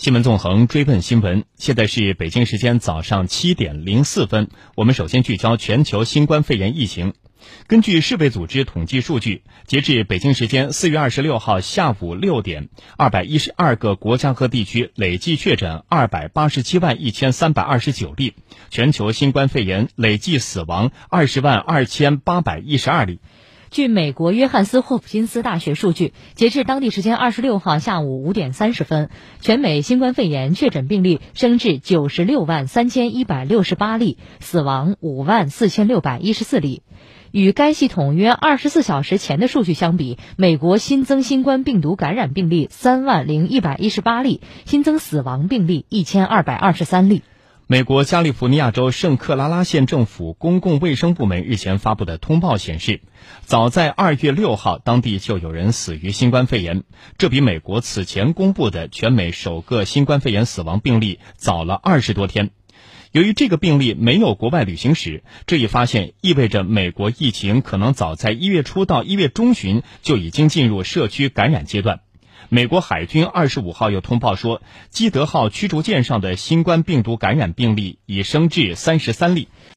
新闻纵横追问新闻，现在是北京时间早上七点零四分。我们首先聚焦全球新冠肺炎疫情。根据世卫组织统计数据，截至北京时间四月二十六号下午六点，二百一十二个国家和地区累计确诊二百八十七万一千三百二十九例，全球新冠肺炎累计死亡二十万二千八百一十二例。据美国约翰斯霍普金斯大学数据，截至当地时间二十六号下午五点三十分，全美新冠肺炎确诊病例升至九十六万三千一百六十八例，死亡五万四千六百一十四例。与该系统约二十四小时前的数据相比，美国新增新冠病毒感染病例三万零一百一十八例，新增死亡病例一千二百二十三例。美国加利福尼亚州圣克拉拉县政府公共卫生部门日前发布的通报显示，早在二月六号，当地就有人死于新冠肺炎，这比美国此前公布的全美首个新冠肺炎死亡病例早了二十多天。由于这个病例没有国外旅行史，这一发现意味着美国疫情可能早在一月初到一月中旬就已经进入社区感染阶段。美国海军二十五号又通报说，基德号驱逐舰上的新冠病毒感染病例已升至三十三例。